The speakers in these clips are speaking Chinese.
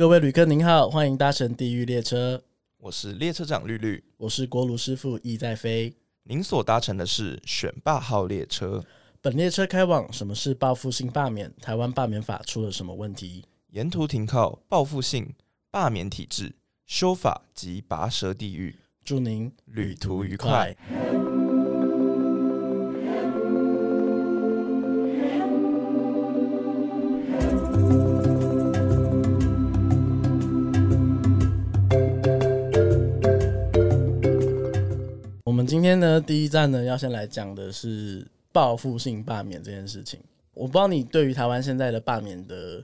各位旅客您好，欢迎搭乘地狱列车，我是列车长绿绿，我是锅炉师傅意在飞。您所搭乘的是选霸号列车，本列车开往什么是报复性罢免？台湾罢免法出了什么问题？沿途停靠报复性罢免体制修法及拔舌地狱，祝您旅途愉快。我们今天呢，第一站呢，要先来讲的是报复性罢免这件事情。我不知道你对于台湾现在的罢免的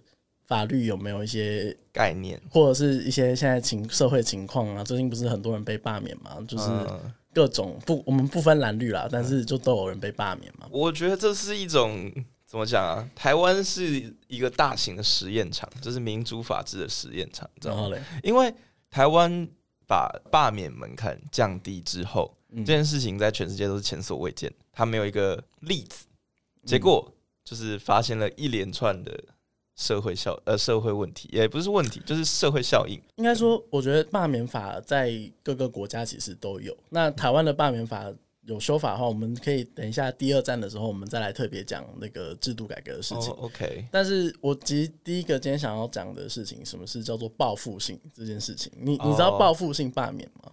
法律有没有一些概念，或者是一些现在情社会情况啊？最近不是很多人被罢免嘛？就是嗯各种不，我们不分蓝绿啦，但是就都有人被罢免嘛。我觉得这是一种怎么讲啊？台湾是一个大型的实验场，这是民主法治的实验场，知道吗？然后嘞，因为台湾把罢免门槛降低之后，嗯这件事情在全世界都是前所未见，它没有一个例子，结果就是发现了一连串的社会效呃社会问题，也不是问题，就是社会效应。应该说，我觉得罢免法在各个国家其实都有。那台湾的罢免法有修法的话，我们可以等一下第二站的时候，我们再来特别讲那个制度改革的事情。哦，OK，但是我其实第一个今天想要讲的事情，什么是叫做报复性这件事情？你你知道哦报复性罢免吗？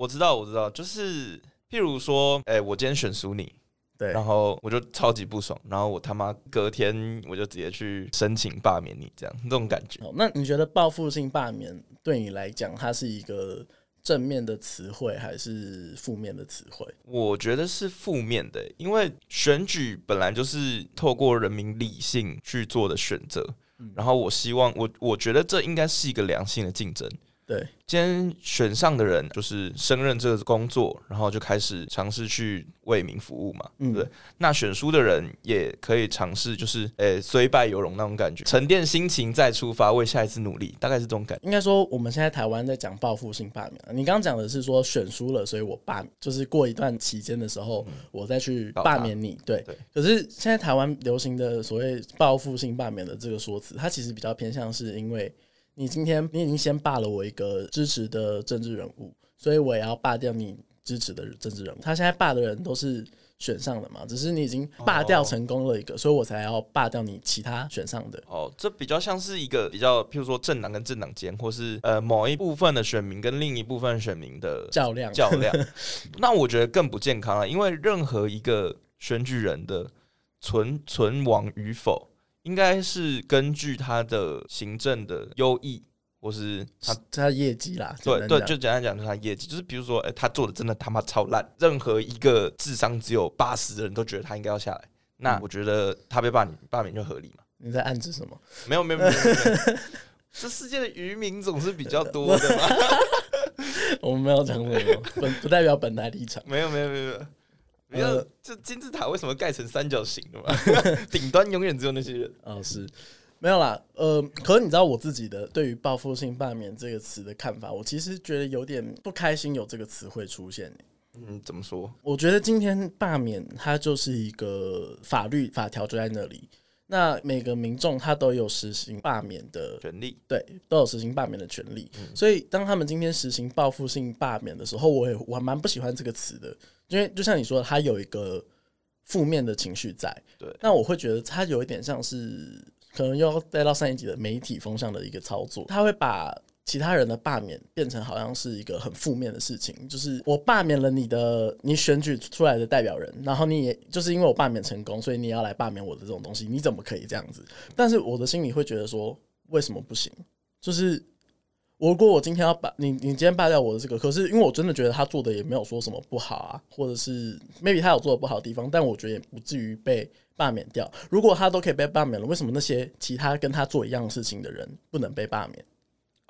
我知道，我知道，就是譬如说，哎、我今天选输你，对，然后我就超级不爽，然后我他妈隔天我就直接去申请罢免你，这样这种感觉。好，那你觉得报复性罢免对你来讲，它是一个正面的词汇还是负面的词汇？我觉得是负面的，因为选举本来就是透过人民理性去做的选择，然后我希望我我觉得这应该是一个良性的竞争。对，今天选上的人就是升任这个工作，然后就开始尝试去为民服务嘛，嗯对？那选书的人也可以尝试，就是诶虽败犹荣那种感觉，沉淀心情再出发，为下一次努力，大概是这种感觉。应该说，我们现在台湾在讲报复性罢免啊。你刚刚讲的是说选输了，所以我罢，就是过一段期间的时候，我再去罢免你。对，对可是现在台湾流行的所谓报复性罢免的这个说辞，它其实比较偏向是因为你今天你已经先罢了我一个支持的政治人物，所以我也要罢掉你支持的政治人物。他现在罢的人都是。选上的嘛，只是你已经罢掉成功了一个，所以我才要罢掉你其他选上的。哦，这比较像是一个比较，譬如说政党跟政党间，或是呃某一部分的选民跟另一部分选民的较量，较量。那我觉得更不健康了，因为任何一个选举人的存存亡与否，应该是根据他的行政的优异，或是他他的业绩啦，对对，就简单讲，就是他业绩，就是比如说，哎、他做的真的他妈超烂，任何一个智商只有八十的人都觉得他应该要下来。那嗯我觉得他被罢免罢免就合理嘛。你在暗指什么？没有没有没有，没有没有这世界的渔民总是比较多的嘛。我们没有讲什么，本不代表本台立场。没有没有没有没有，没有呃，这金字塔为什么盖成三角形的嘛？顶端永远只有那些人。哦，是没有啦。呃，可是你知道我自己的对于报复性罢免这个词的看法，我其实觉得有点不开心有这个词汇出现。嗯，怎么说？我觉得今天罢免它就是一个法律法条就在那里，那每个民众他都有实行罢免的权利对，都有实行罢免的权利。所以当他们今天实行报复性罢免的时候，我也我还蛮不喜欢这个词的，因为就像你说的，它有一个负面的情绪在。对那我会觉得它有一点像是可能又要带到上一集的媒体风向的一个操作，他会把。其他人的罢免变成好像是一个很负面的事情，就是我罢免了你的你选举出来的代表人，然后你也就是因为我罢免成功，所以你要来罢免我的这种东西，你怎么可以这样子？但是我的心里会觉得说，为什么不行？就是我如果我今天要把你，你今天罢掉我的这个，可是因为我真的觉得他做的也没有说什么不好啊，或者是 maybe 他有做的不好的地方，但我觉得也不至于被罢免掉。如果他都可以被罢免了，为什么那些其他跟他做一样事情的人不能被罢免？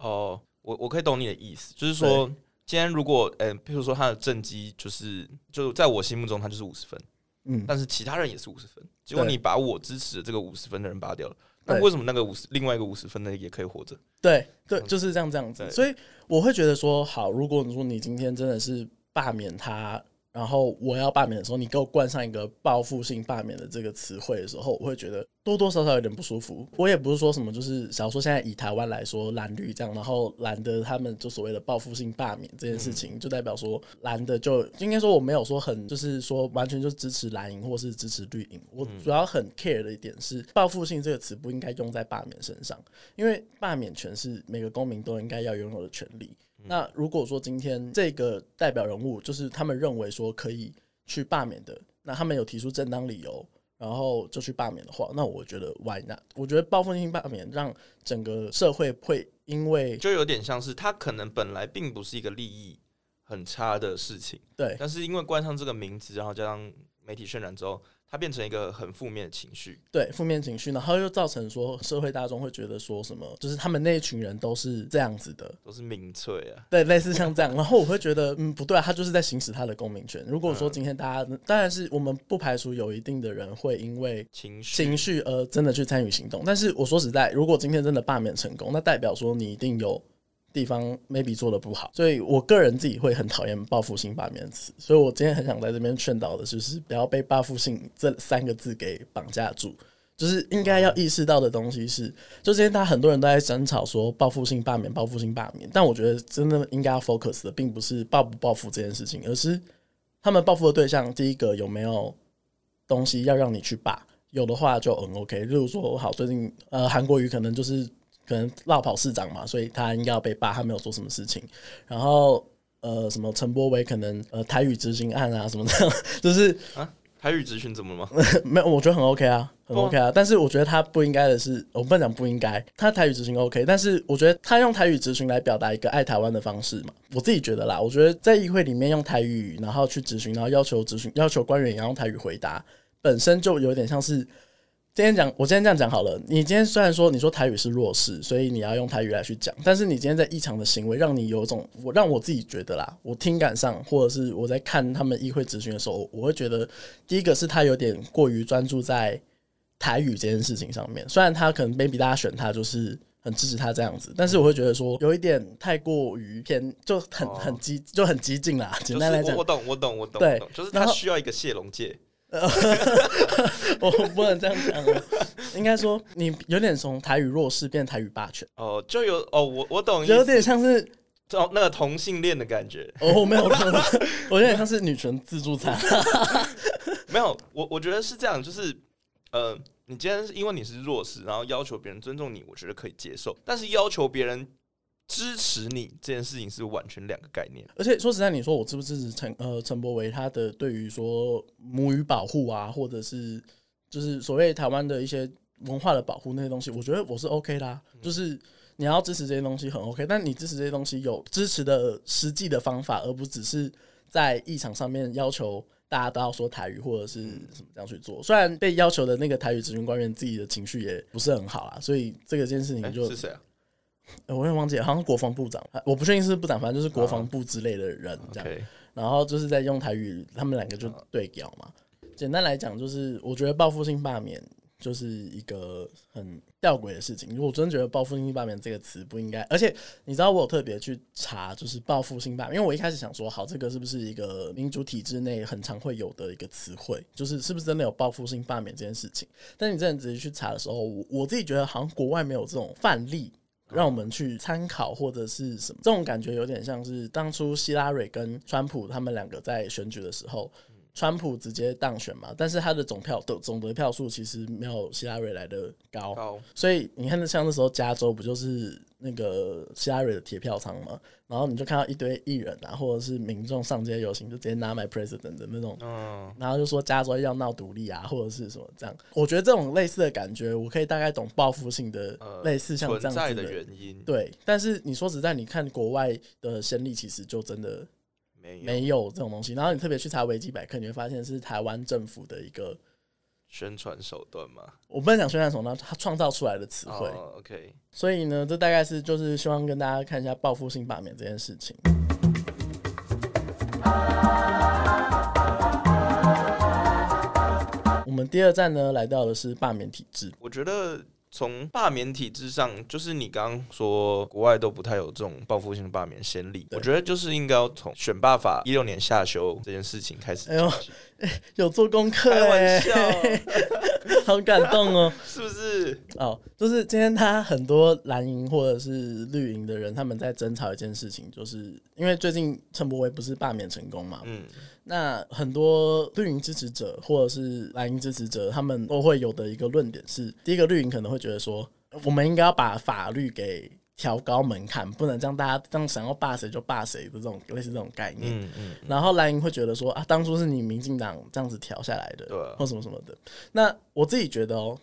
哦，我我可以懂你的意思，就是说，今天如果呃，譬如说他的正绩就是就在我心目中他就是五十分，嗯，但是其他人也是五十分，结果你把我支持的这个五十分的人拔掉了，那为什么那个五十另外一个五十分的也可以活着？对对，就是这样这样子。所以我会觉得说，好，如果你说你今天真的是罢免他然后我要罢免的时候，你给我冠上一个报复性罢免的这个词汇的时候，我会觉得多多少少有点不舒服。我也不是说什么，就是假如说现在以台湾来说，蓝绿这样，然后蓝的他们就所谓的报复性罢免这件事情，就代表说蓝的就应该说我没有说很就是说完全就支持蓝营或是支持绿营。我主要很 care 的一点是，报复性这个词不应该用在罢免身上，因为罢免权是每个公民都应该要拥有的权利。那如果说今天这个代表人物就是他们认为说可以去罢免的，那他们有提出正当理由，然后就去罢免的话，那我觉得 why not？我觉得报复性罢免让整个社会会因为就有点像是他可能本来并不是一个利益很差的事情，对，但是因为冠上这个名字，然后加上媒体渲染之后。它变成一个很负面的情绪，对负面情绪，然后又造成说社会大众会觉得说什么，就是他们那一群人都是这样子的，都是民粹啊，对，类似像这样，然后我会觉得，嗯，不对，他就是在行使他的公民权。如果说今天大家，当然是我们不排除有一定的人会因为情绪情绪而真的去参与行动，但是我说实在，如果今天真的罢免成功，那代表说你一定有。地方 maybe 做的不好，所以我个人自己会很讨厌报复性罢免词，所以我今天很想在这边劝导的就是不要被报复性这三个字给绑架住，就是应该要意识到的东西是，就今天大家很多人都在争吵说报复性罢免、报复性罢免，但我觉得真的应该要 focus 的并不是报不报复这件事情，而是他们报复的对象第一个有没有东西要让你去罢，有的话就很 OK，例如说我好最近呃韩国瑜可能就是。可能绕跑市长嘛，所以他应该要被罢，他没有做什么事情。然后呃，什么陈柏伟可能呃台语执行案啊什么的，就是啊台语执行怎么了吗？没有，我觉得很 OK 啊，很 OK 啊。但是我觉得他不应该的是，我不能讲不应该，他台语执行 OK，但是我觉得他用台语执行来表达一个爱台湾的方式嘛，我自己觉得啦，我觉得在议会里面用台语，然后去执行，然后要求执行，要求官员也要用台语回答，本身就有点像是。今天讲，我今天这样讲好了。你今天虽然说你说台语是弱势，所以你要用台语来去讲，但是你今天在异常的行为，让你有种我让我自己觉得啦，我听感上，或者是我在看他们议会咨询的时候，我会觉得第一个是他有点过于专注在台语这件事情上面。虽然他可能 maybe 大家选他就是很支持他这样子，但是我会觉得说有一点太过于偏，就很很激就很激进啦。简单来讲，我懂我懂我懂，对，就是他需要一个谢龙介。我不能这样讲，应该说你有点从台语弱势变台语霸权。哦，就有哦，我我懂，有点像是哦那个同性恋的感觉。哦，没有，我有点像是女权自助餐，没有，我我觉得是这样，就是呃，你今天是因为你是弱势，然后要求别人尊重你，我觉得可以接受，但是要求别人。支持你这件事情是完全两个概念，而且说实在，你说我支不支持陈呃陈柏维他的对于说母语保护啊，或者是就是所谓台湾的一些文化的保护那些东西，我觉得我是 OK 啦。就是你要支持这些东西很 OK，但你支持这些东西有支持的实际的方法，而不只是在议场上面要求大家都要说台语或者是什么这样去做。虽然被要求的那个台语咨询官员自己的情绪也不是很好啦，所以这个件事情就是谁啊？我有点忘记，好像国防部长，我不确定是部长，反正就是国防部之类的人这样。然后就是在用台语，他们两个就对调嘛。简单来讲，就是我觉得报复性罢免就是一个很吊诡的事情。如果真觉得报复性罢免这个词不应该，而且你知道我有特别去查，就是报复性罢免，因为我一开始想说，好，这个是不是一个民主体制内很常会有的一个词汇，就是是不是真的有报复性罢免这件事情？但你真的仔细去查的时候，我我自己觉得好像国外没有这种范例。让我们去参考或者是什么，这种感觉有点像是当初希拉蕊跟川普他们两个在选举的时候，川普直接当选嘛，但是他的总票的总得票数其实没有希拉蕊来的高，所以你看，像那时候加州不就是？那个希拉蕊的铁票仓嘛，然后你就看到一堆艺人啊，或者是民众上街游行，就直接拿买 president 的那种，嗯，然后就说加州要闹独立啊，或者是什么这样。我觉得这种类似的感觉，我可以大概懂报复性的类似像这样子的原因。对，但是你说实在，你看国外的先例，其实就真的没没有这种东西。然后你特别去查维基百科，你会发现是台湾政府的一个。宣传手段吗？我不能讲宣传手段，他创造出来的词汇。OK，所以呢，这大概是就是希望跟大家看一下报复性罢免这件事情。我们第二站呢，来到的是罢免体制。我觉得从罢免体制上，就是你刚刚说国外都不太有这种报复性的罢免先例，我觉得就是应该要从选罢法一六年下修这件事情开始哎呦。有做功课、开欸，玩笑，好感动哦。是不是？哦，就是今天他很多蓝营或者是绿营的人，他们在争吵一件事情，就是因为最近陈柏惟不是罢免成功嘛，嗯，那很多绿营支持者或者是蓝营支持者，他们都会有的一个论点是：第一个，绿营可能会觉得说，我们应该要把法律给调高门槛，不能让大家这样想要霸谁就霸谁的这种类似这种概念。嗯嗯，然后蓝营会觉得说啊，当初是你民进党这样子调下来的，对啊或什么什么的。那我自己觉得哦，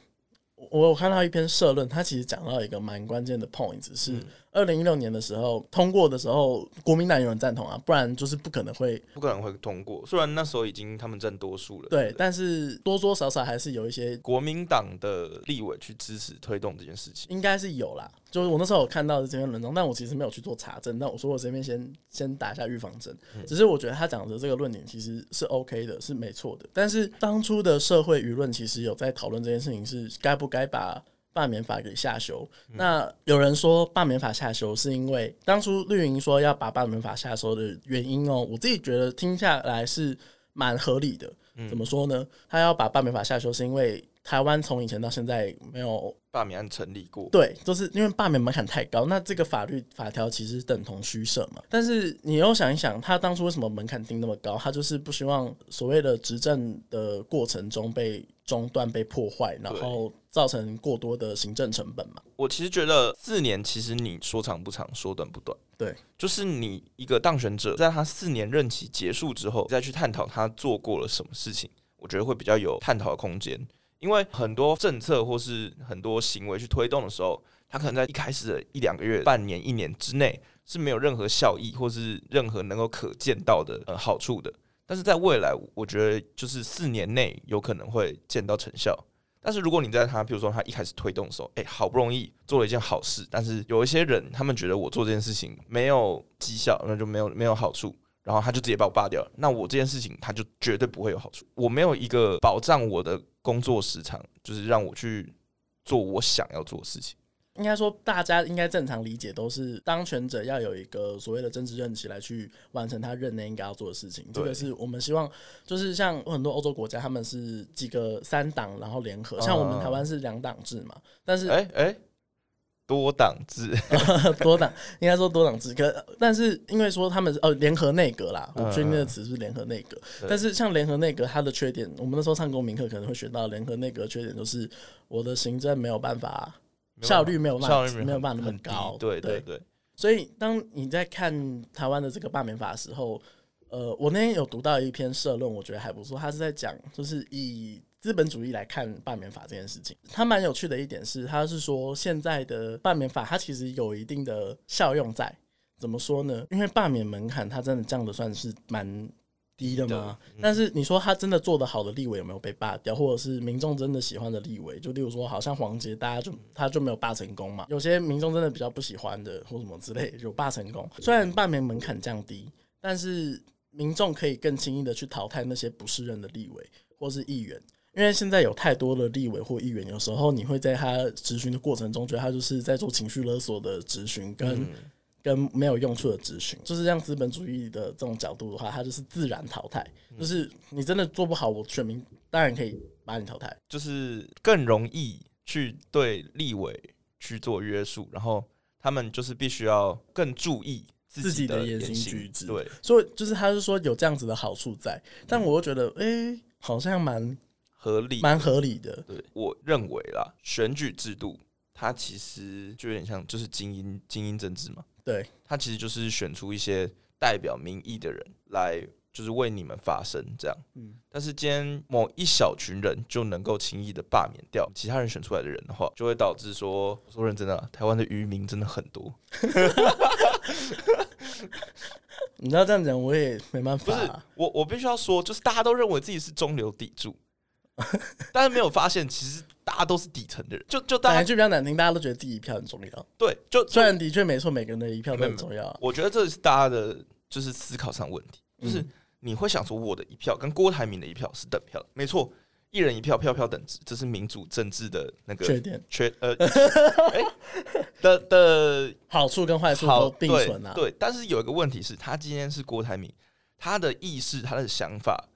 我有看到一篇社论，它其实讲到一个蛮关键的 point，是嗯二零一六年的时候通过的时候，国民党有人赞同啊，不然就是不可能会不可能会通过。虽然那时候已经他们占多数了，对，不但是多多少少还是有一些。国民党的立委去支持推动这件事情。应该是有啦，就是我那时候有看到的这篇文章，但我其实没有去做查证。但我说我这边先先打一下预防针，只是我觉得他讲的这个论点其实是 OK 的，是没错的。但是当初的社会舆论其实有在讨论这件事情，是该不该把罢免法给下修。那有人说罢免法下修是因为当初绿营说要把罢免法下修的原因哦，我自己觉得听下来是蛮合理的。怎么说呢？他要把罢免法下修，是因为台湾从以前到现在没有罢免案成立过，对，就是因为罢免门槛太高，那这个法律法条其实等同虚设嘛。但是你又想一想，他当初为什么门槛定那么高？他就是不希望所谓的执政的过程中被中断、被破坏，然后造成过多的行政成本嘛。我其实觉得四年，其实你说长不长，说短不短。对，就是你一个当选者，在他四年任期结束之后，再去探讨他做过了什么事情，我觉得会比较有探讨的空间。因为很多政策或是很多行为去推动的时候，他可能在一开始的一两个月、半年、一年之内是没有任何效益或是任何能够可见到的呃好处的。但是在未来，我觉得就是四年内有可能会见到成效。但是如果你在他，比如说他一开始推动的时候，哎、好不容易做了一件好事，但是有一些人他们觉得我做这件事情没有绩效，那就没有没有好处，然后他就直接把我罢掉了。那我这件事情他就绝对不会有好处。我没有一个保障我的工作时长，就是让我去做我想要做的事情。应该说，大家应该正常理解都是当权者要有一个所谓的政治任期来去完成他任内应该要做的事情。这个是我们希望，就是像很多欧洲国家，他们是几个三党然后联合，像我们台湾是两党制嘛，但是哎哎、多党制，多党应该说多党制，可但是因为说他们是哦联合内阁啦，我嗯确定那个词是联合内阁，对但是像联合内阁它的缺点，我们那时候上公民课可能会学到联合内阁的缺点就是我的行政没有办法。效率没有办法没有办法那么高对对对对，所以，当你在看台湾的这个罢免法的时候，呃，我那天有读到一篇社论，我觉得还不错。他是在讲，就是以资本主义来看罢免法这件事情。它蛮有趣的一点是，它是说现在的罢免法，它其实有一定的效用在。怎么说呢？因为罢免门槛，它真的降的算是蛮低的嘛。嗯但是你说他真的做的好的立委有没有被罢掉，或者是民众真的喜欢的立委？就例如说，好像黄杰，大家就他就没有罢成功嘛。有些民众真的比较不喜欢的，或什么之类，有罢成功。虽然罢免门槛降低，但是民众可以更轻易的去淘汰那些不适任的立委或是议员。因为现在有太多的立委或议员，有时候你会在他质询的过程中，觉得他就是在做情绪勒索的质询，跟、嗯跟没有用处的质询，就是让资本主义的这种角度的话，他就是自然淘汰。就是你真的做不好，我选民当然可以把你淘汰。就是更容易去对立委去做约束，然后他们就是必须要更注意自己的的言行行举止对，所以就是他是说有这样子的好处在，但我又觉得，哎、好像蛮合理。蛮合理的。对，我认为啦，选举制度它其实就有点像就是精英精英政治嘛，对，它其实就是选出一些代表民意的人来，就是为你们发声这样。嗯，但是今天某一小群人就能够轻易的罢免掉其他人选出来的人的话，就会导致说，说认真的啊，台湾的渔民真的很多。你知道这样讲，我也没办法不是我，我必须要说，就是大家都认为自己是中流砥柱，但是没有发现，其实大家都是底层的人。就就大家讲一句比较难听，大家都觉得自己一票很重要。对，就就虽然的确没错，每个人的一票都很重要啊。我觉得这是大家的就是思考上问题，就是嗯你会想说，我的一票跟郭台铭的一票是等票的，没错，一人一票，票票等值，这是民主政治的那个缺点、缺呃 哎的的 好处跟坏处好都并存啊。对，但是有一个问题是，他今天是郭台铭，他的意识、他的想法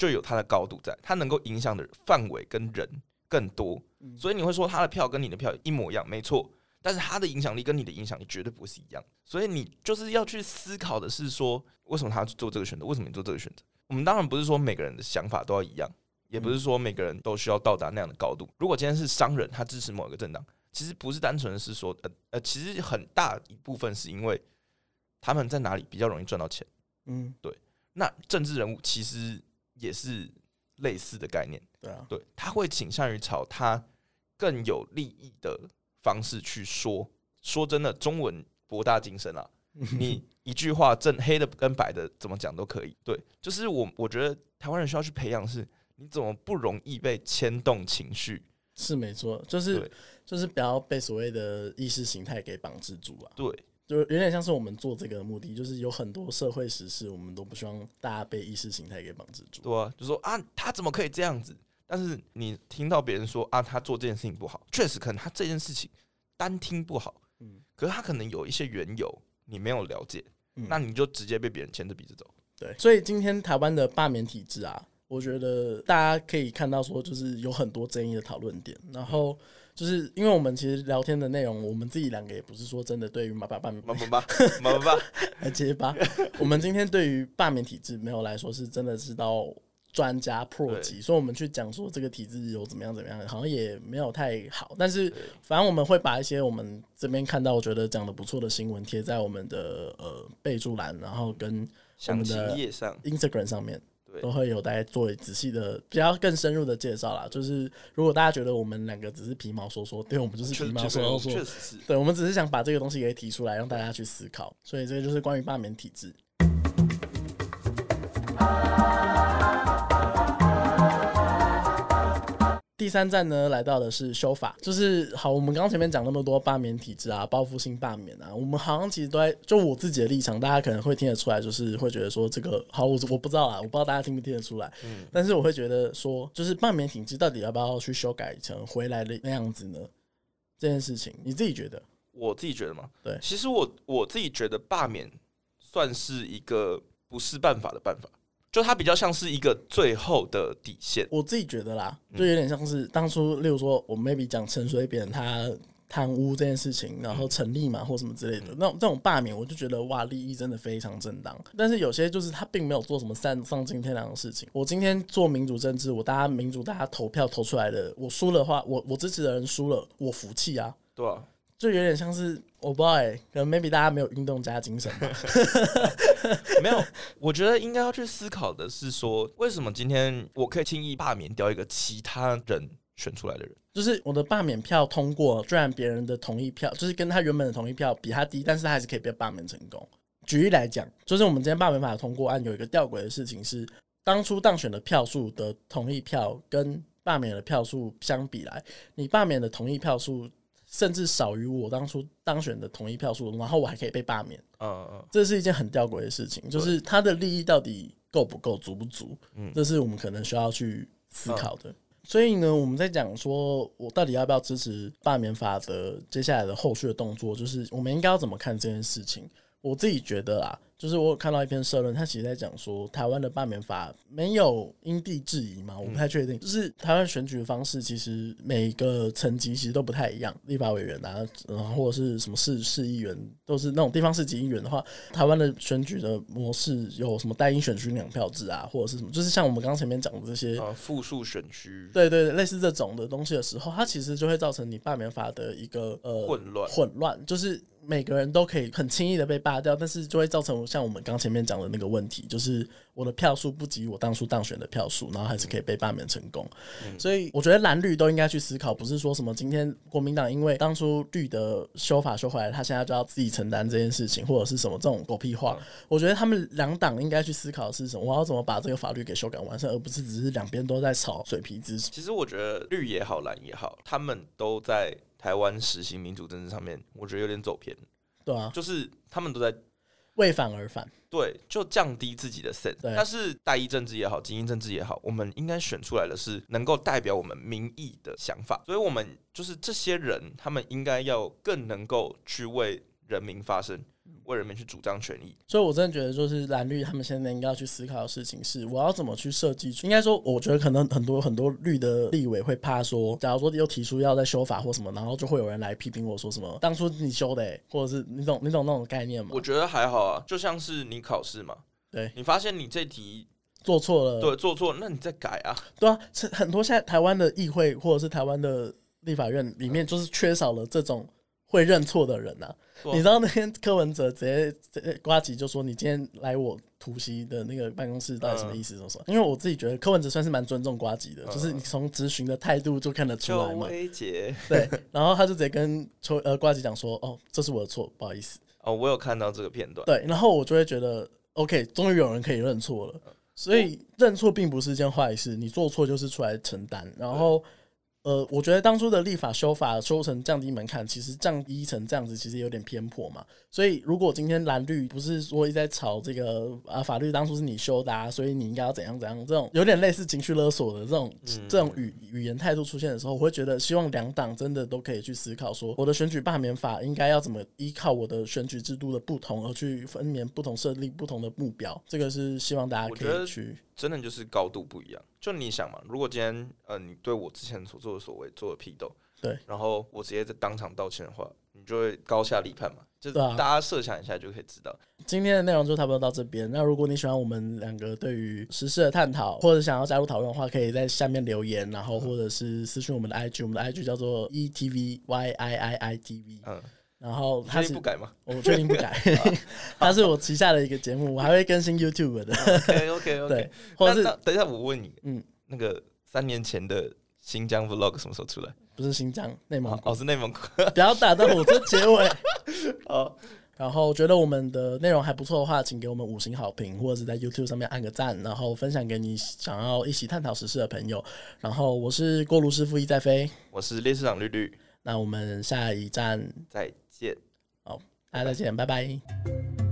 就有它的高度在，它能够影响的范围跟人更多，嗯所以你会说他的票跟你的票一模一样，没错。但是他的影响力跟你的影响力绝对不会是一样，所以你就是要去思考的是说，为什么他要去做这个选择？为什么你做这个选择？我们当然不是说每个人的想法都要一样，也不是说每个人都需要到达那样的高度。如果今天是商人，他支持某一个政党，其实不是单纯的是说，呃呃，其实很大一部分是因为他们在哪里比较容易赚到钱。嗯，对那政治人物其实也是类似的概念，对啊，对，他会倾向于朝他更有利益的方式去说。说真的，中文博大精深啊，你一句话正黑的跟白的怎么讲都可以。对，就是我我觉得台湾人需要去培养是，你怎么不容易被牵动情绪？是没错，就是对就是不要被所谓的意识形态给绑制住啊。对，就有点像是我们做这个的目的，就是有很多社会时事，我们都不希望大家被意识形态给绑制住。对啊，就说啊，他怎么可以这样子？但是你听到别人说啊，他做这件事情不好，确实可能他这件事情单听不好，嗯可是他可能有一些缘由你没有了解，嗯那你就直接被别人牵着鼻子走。对，所以今天台湾的罢免体制啊，我觉得大家可以看到说，就是有很多争议的讨论点。然后就是因为我们其实聊天的内容，我们自己两个也不是说真的对于马爸罢免妈妈吧，妈妈吧，来 结巴。我们今天对于罢免体制没有来说是真的是到专家破级，所以我们去讲说这个体制有怎么样怎么样，好像也没有太好。但是反正我们会把一些我们这边看到我觉得讲的不错的新闻贴在我们的呃备注栏，然后跟详情页上，Instagram 上面。对都会有大家做仔细的、比较更深入的介绍啦。就是如果大家觉得我们两个只是皮毛说说，对我们就是皮毛说说说，确实是。对我们只是想把这个东西给提出来，让大家去思考。所以这个就是关于罢免体制。第三站呢，来到的是修法，就是好，我们刚刚前面讲那么多罢免体制啊，报复性罢免啊，我们好像其实都在就我自己的立场，大家可能会听得出来，就是会觉得说这个好，我我不知道啊，我不知道大家听不听得出来，嗯。但是我会觉得说，就是罢免体制到底要不要去修改成回来的那样子呢？这件事情你自己觉得？我自己觉得嘛，对。其实我我自己觉得罢免算是一个不是办法的办法，就它比较像是一个最后的底线。我自己觉得啦，嗯就有点像是当初，例如说，我 maybe 讲陈水扁他贪污这件事情，然后成立嘛或什么之类的，那种这种罢免，我就觉得哇，利益真的非常正当。但是有些就是他并没有做什么丧丧尽天良的事情。我今天做民主政治，我大家民主大家投票投出来的，我输的话，我我支持的人输了，我服气啊。对啊，就有点像是我不知道哎、可能 maybe 大家没有运动家精神吧。没有，我觉得应该要去思考的是说，为什么今天我可以轻易罢免掉一个其他人选出来的人？就是我的罢免票通过，虽然别人的同意票就是跟他原本的同意票比他低，但是他还是可以被罢免成功。举例来讲，就是我们今天罢免法通过案有一个吊诡的事情是，当初当选的票数的同意票跟罢免的票数相比来，你罢免的同意票数甚至少于我当初当选的同一票数，然后我还可以被罢免，嗯嗯，这是一件很吊诡的事情，就是他的利益到底够不够、足不足，嗯这是我们可能需要去思考的。所以呢，我们在讲说，我到底要不要支持罢免法的接下来的后续的动作，就是我们应该要怎么看这件事情。我自己觉得啦，就是我有看到一篇社论，他其实在讲说，台湾的罢免法没有因地制宜嘛，我不太确定。就是台湾选举的方式，其实每个层级其实都不太一样，立法委员啊，然后或者是什么市市议员，都是那种地方市级议员的话，台湾的选举的模式有什么单一选区两票制啊，或者是什么，就是像我们刚刚前面讲的这些，呃，复数选区。对对对，类似这种的东西的时候，它其实就会造成你罢免法的一个呃混乱。混乱，就是每个人都可以很轻易的被罢掉，但是就会造成像我们刚前面讲的那个问题，就是我的票数不及我当初当选的票数，然后还是可以被罢免成功。所以我觉得蓝绿都应该去思考，不是说什么今天国民党因为当初绿的修法修回来，他现在就要自己承担这件事情，或者是什么这种狗屁话。我觉得他们两党应该去思考的是什么，我要怎么把这个法律给修改完善，而不是只是两边都在吵水皮子。其实我觉得绿也好，蓝也好，他们都在台湾实行民主政治上面，我觉得有点走偏，对啊，就是他们都在为反而反。对，就降低自己的 sense。对但是代议政治也好，精英政治也好，我们应该选出来的是能够代表我们民意的想法。所以，我们就是这些人，他们应该要更能够去为人民发声，为人民去主张权益。所以，我真的觉得，就是蓝绿他们现在应该要去思考的事情是，我要怎么去设计。应该说，我觉得可能很多很多绿的立委会怕说，假如说又提出要在修法或什么，然后就会有人来批评我说什么当初你修的、欸，或者是你懂你懂那种概念吗我？觉得还好啊，就像是你考试嘛，对，你发现你这题做错了，对做错，那你再改啊。对啊，是很多现在台湾的议会或者是台湾的立法院里面，就是缺少了这种会认错的人啊。对啊你知道那天柯文哲直接瓜吉就说：“你今天来我突袭的那个办公室到底什么意思？”什么什么？因为我自己觉得柯文哲算是蛮尊重瓜吉的，嗯就是你从咨询的态度就看得出邱来嘛。威杰，对，然后他就直接跟邱呃瓜吉讲说：“哦，这是我的错，不好意思。哦，我有看到这个片”段。对，然后我就会觉得，OK，终于有人可以认错了。所以认错并不是一件坏事，你做错就是出来承担。然后，呃，我觉得当初的立法修法修成降低门槛，其实降低成这样子，其实有点偏颇嘛。所以，如果今天蓝绿不是说一直在吵这个啊，法律当初是你修的、啊，所以你应该要怎样怎样，这种有点类似情绪勒索的这种、嗯这种语语言态度出现的时候，我会觉得希望两党真的都可以去思考，说我的选举罢免法应该要怎么依靠我的选举制度的不同而去分免不同设立不同的目标，这个是希望大家可以去。真的就是高度不一样。就你想嘛，如果今天呃你对我之前所做的所为做了批斗，对，然后我直接在当场道歉的话，你就会高下立判嘛。就是大家设想一下就可以知道。今天的内容就差不多到这边。那如果你喜欢我们两个对于时事的探讨，或者想要加入讨论的话，可以在下面留言，然后或者是私讯我们的 IG，我们的 IG 叫做 E T V Y I I I T V，嗯，然后你它是不改吗我确定不改，他是我旗下的一个节目，我还会更新 YouTube 的，？OK OK OK 对。，或者是等一下我问你，嗯，那个三年前的新疆 Vlog 什么时候出来？不是新疆内蒙古，哦，是内蒙古。不要打到我这结尾。哦，然后觉得我们的内容还不错的话，请给我们五星好评，或者是在 YouTube 上面按个赞，然后分享给你想要一起探讨时事的朋友。然后我是锅炉师傅一在飞，我是列车长绿绿，那我们下一站再见。大家再见，拜拜。